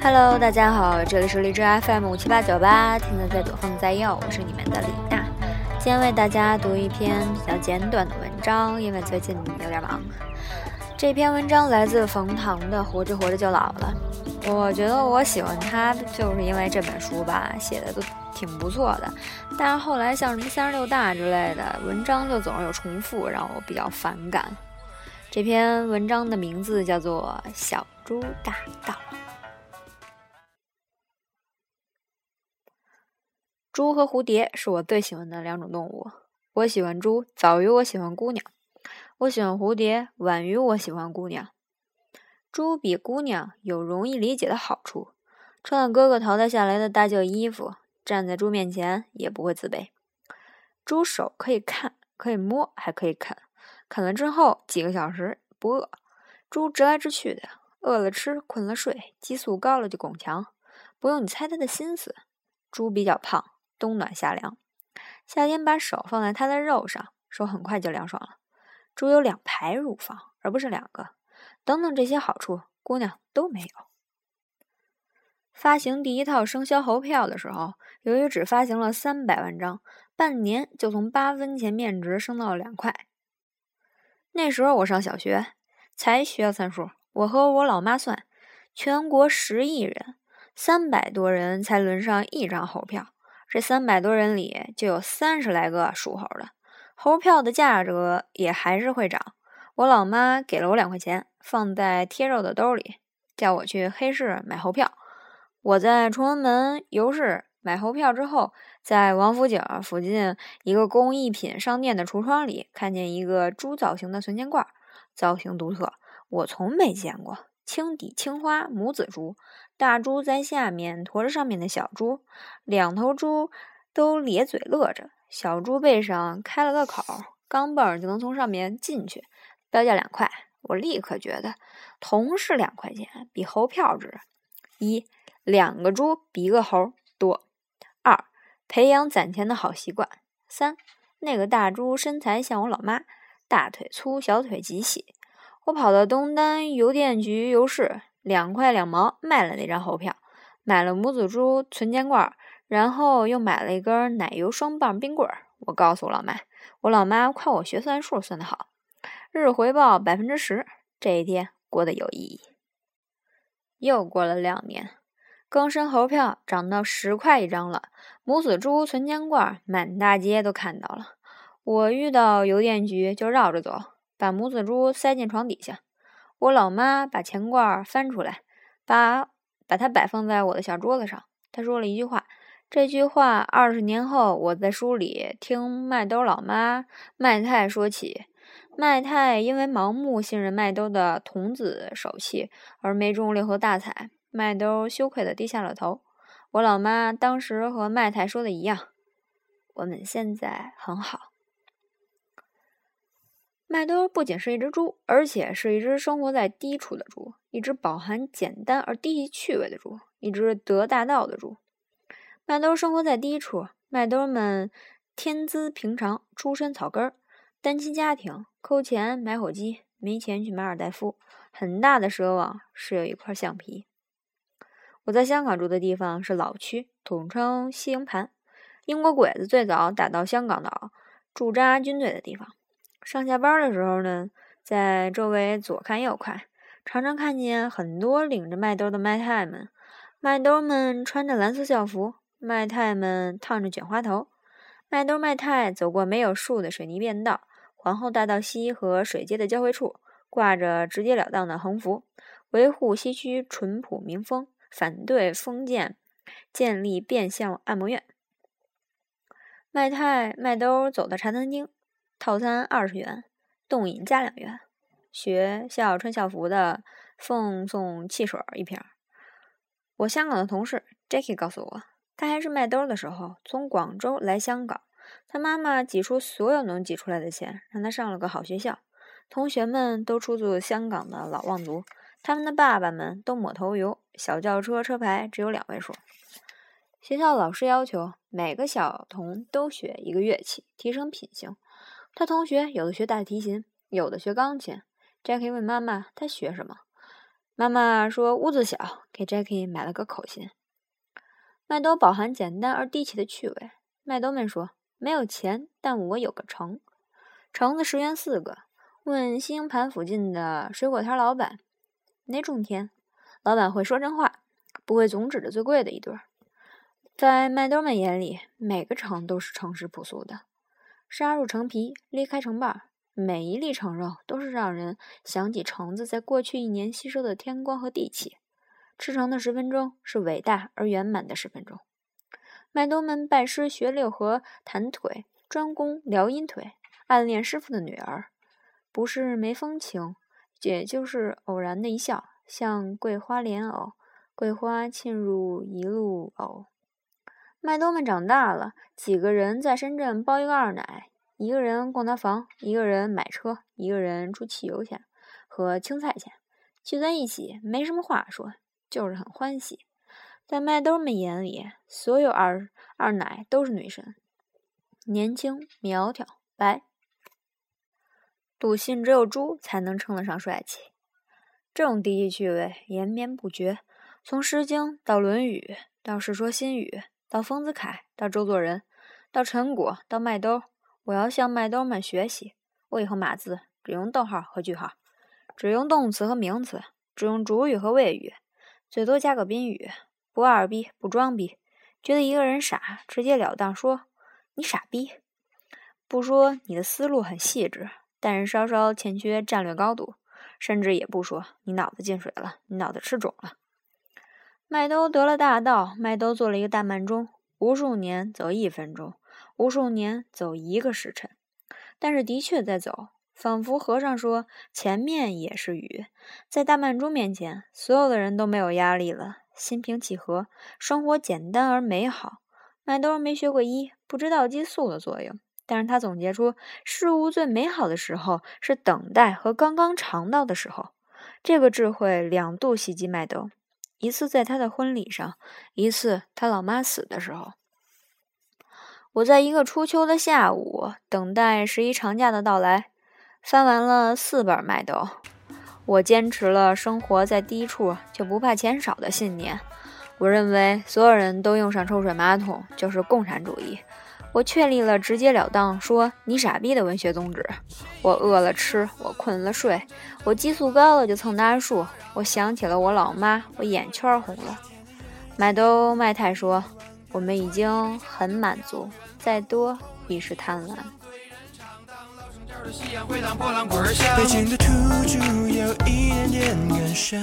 Hello，大家好，这里是荔枝 FM 五七八九八，听得在左，放在右，我是你们的李娜。今天为大家读一篇比较简短的文章，因为最近有点忙。这篇文章来自冯唐的《活着活着就老了》。我觉得我喜欢他，就是因为这本书吧，写的都挺不错的。但是后来像什么三十六大之类的文章，就总是有重复，让我比较反感。这篇文章的名字叫做《小猪大道》。猪和蝴蝶是我最喜欢的两种动物。我喜欢猪，早于我喜欢姑娘；我喜欢蝴蝶，晚于我喜欢姑娘。猪比姑娘有容易理解的好处，穿了哥哥淘汰下来的大旧衣服，站在猪面前也不会自卑。猪手可以看，可以摸，还可以啃。啃了之后几个小时不饿。猪直来直去的，饿了吃，困了睡，激素高了就拱墙，不用你猜它的心思。猪比较胖。冬暖夏凉，夏天把手放在它的肉上，手很快就凉爽了。猪有两排乳房，而不是两个。等等这些好处，姑娘都没有。发行第一套生肖猴票的时候，由于只发行了三百万张，半年就从八分钱面值升到了两块。那时候我上小学，才学算数。我和我老妈算，全国十亿人，三百多人才轮上一张猴票。这三百多人里，就有三十来个属猴的，猴票的价格也还是会涨。我老妈给了我两块钱，放在贴肉的兜里，叫我去黑市买猴票。我在崇文门邮市买猴票之后，在王府井附近一个工艺品商店的橱窗里，看见一个猪造型的存钱罐，造型独特，我从没见过。青底青花母子猪，大猪在下面驮着上面的小猪，两头猪都咧嘴乐着。小猪背上开了个口，钢镚就能从上面进去。标价两块，我立刻觉得同是两块钱，比猴票值。一，两个猪比一个猴多；培养攒钱的好习惯；三，那个大猪身材像我老妈，大腿粗，小腿极细。我跑到东单邮电局邮市，两块两毛卖了那张猴票，买了母子猪存钱罐，然后又买了一根奶油双棒冰棍儿。我告诉我老妈，我老妈夸我学算术算得好，日回报百分之十。这一天过得有意义。又过了两年，更生猴票涨到十块一张了，母子猪存钱罐满大街都看到了。我遇到邮电局就绕着走。把母子猪塞进床底下，我老妈把钱罐翻出来，把把它摆放在我的小桌子上。她说了一句话，这句话二十年后我在书里听麦兜老妈麦太说起。麦太因为盲目信任麦兜的童子手气而没中六合大彩，麦兜羞愧的低下了头。我老妈当时和麦太说的一样，我们现在很好。麦兜不仅是一只猪，而且是一只生活在低处的猪，一只饱含简单而低级趣味的猪，一只得大道的猪。麦兜生活在低处，麦兜们天资平常，出身草根，单亲家庭，抠钱买火鸡，没钱去马尔代夫，很大的奢望是有一块橡皮。我在香港住的地方是老区，统称西营盘，英国鬼子最早打到香港岛驻扎军队的地方。上下班的时候呢，在周围左看右看，常常看见很多领着麦兜的麦太们。麦兜们穿着蓝色校服，麦太们烫着卷花头。麦兜麦太走过没有树的水泥便道，皇后大道西和水街的交汇处，挂着直截了当的横幅，维护西区淳朴民风，反对封建，建立变相按摩院。麦太麦兜走到茶餐厅。套餐二十元，冻饮加两元。学校穿校服的奉送汽水一瓶。我香港的同事 Jackie 告诉我，他还是卖兜的时候从广州来香港，他妈妈挤出所有能挤出来的钱，让他上了个好学校。同学们都出自香港的老望族，他们的爸爸们都抹头油，小轿车车牌只有两位数。学校老师要求每个小童都学一个乐器，提升品行。他同学有的学大提琴，有的学钢琴，Jackie 问妈妈他学什么，妈妈说屋子小，给 Jackie 买了个口琴。麦兜饱含简单而低气的趣味。麦兜们说没有钱，但我有个橙，橙子十元四个。问星盘附近的水果摊老板那种甜，老板会说真话，不会总指着最贵的一对儿。在麦兜们眼里，每个橙都是诚实朴素的。杀入橙皮，裂开橙瓣，每一粒橙肉都是让人想起橙子在过去一年吸收的天光和地气。吃橙的十分钟是伟大而圆满的十分钟。麦兜们拜师学六合弹腿，专攻撩阴腿，暗恋师傅的女儿，不是没风情，也就是偶然的一笑，像桂花莲藕，桂花沁入一路藕。麦兜们长大了，几个人在深圳包一个二奶，一个人供他房，一个人买车，一个人出汽油钱和青菜钱，聚在一起没什么话说，就是很欢喜。在麦兜们眼里，所有二二奶都是女神，年轻、苗条、白，笃信只有猪才能称得上帅气。这种低级趣味延绵不绝，从《诗经》到《论语》，到《世说新语》。到丰子恺，到周作人，到陈果，到麦兜，我要向麦兜们学习。我以后码字只用逗号和句号，只用动词和名词，只用主语和谓语，最多加个宾语，不二逼，不装逼。觉得一个人傻，直截了当说你傻逼，不说你的思路很细致，但是稍稍欠缺战略高度，甚至也不说你脑子进水了，你脑子吃肿了。麦兜得了大道，麦兜做了一个大慢钟，无数年走一分钟，无数年走一个时辰，但是的确在走，仿佛和尚说前面也是雨。在大慢钟面前，所有的人都没有压力了，心平气和，生活简单而美好。麦兜没学过医，不知道激素的作用，但是他总结出事物最美好的时候是等待和刚刚尝到的时候。这个智慧两度袭击麦兜。一次在他的婚礼上，一次他老妈死的时候。我在一个初秋的下午等待十一长假的到来，翻完了四本麦兜。我坚持了生活在低处就不怕钱少的信念。我认为所有人都用上抽水马桶就是共产主义。我确立了直截了当说你傻逼的文学宗旨。我饿了吃，我困了睡，我激素高了就蹭大树。我想起了我老妈，我眼圈红了。麦兜麦太说：“我们已经很满足，再多已是贪婪。”北京的土著有一点点感伤。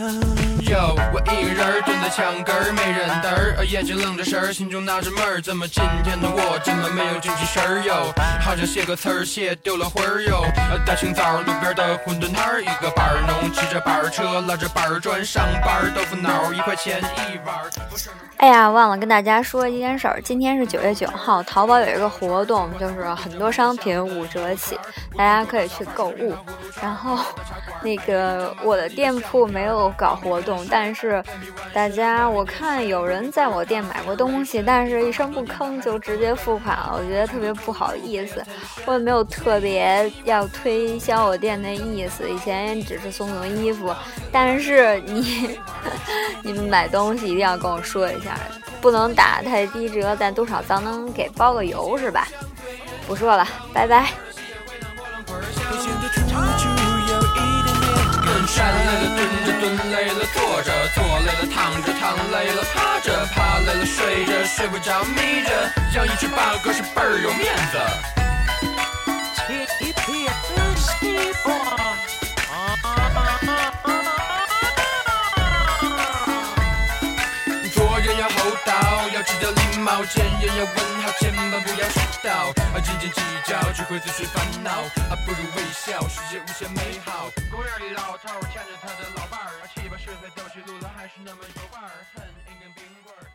哟，我一个人蹲在墙根儿，没人搭儿，眼睛愣着神儿，心中纳着闷儿，怎么今天的我这么没有精气神儿哟？好像写个词儿写丢了魂儿哟。大清早路边的馄饨摊儿，一个板儿农骑着板儿车，拉着板儿砖上班，豆腐脑一块钱一碗。哎呀，忘了跟大家说一件事儿，今天是九月九号，淘宝有一个活动，就是很多商品五折起，大家可以去购物。然后，那个我的店铺没有搞活动，但是大家我看有人在我店买过东西，但是一声不吭就直接付款了，我觉得特别不好意思。我也没有特别要推销我店的意思，以前也只是送送衣服。但是你 你们买东西一定要跟我说一下。不能打太低折，但多少咱能给包个邮是吧？不说了，拜拜。站累了蹲着，蹲累了坐着，坐累了躺着，躺累了趴着，趴累了睡着，睡不着眯着，养一只八哥是倍儿有面子。要记得礼貌见人要问好，千万不要迟到。斤斤计较只会自寻烦恼，不如微笑，世界无限美好。公园里老头牵着他的老伴儿，七八十岁走起路来，还是那么有伴儿。恨一根冰棍儿，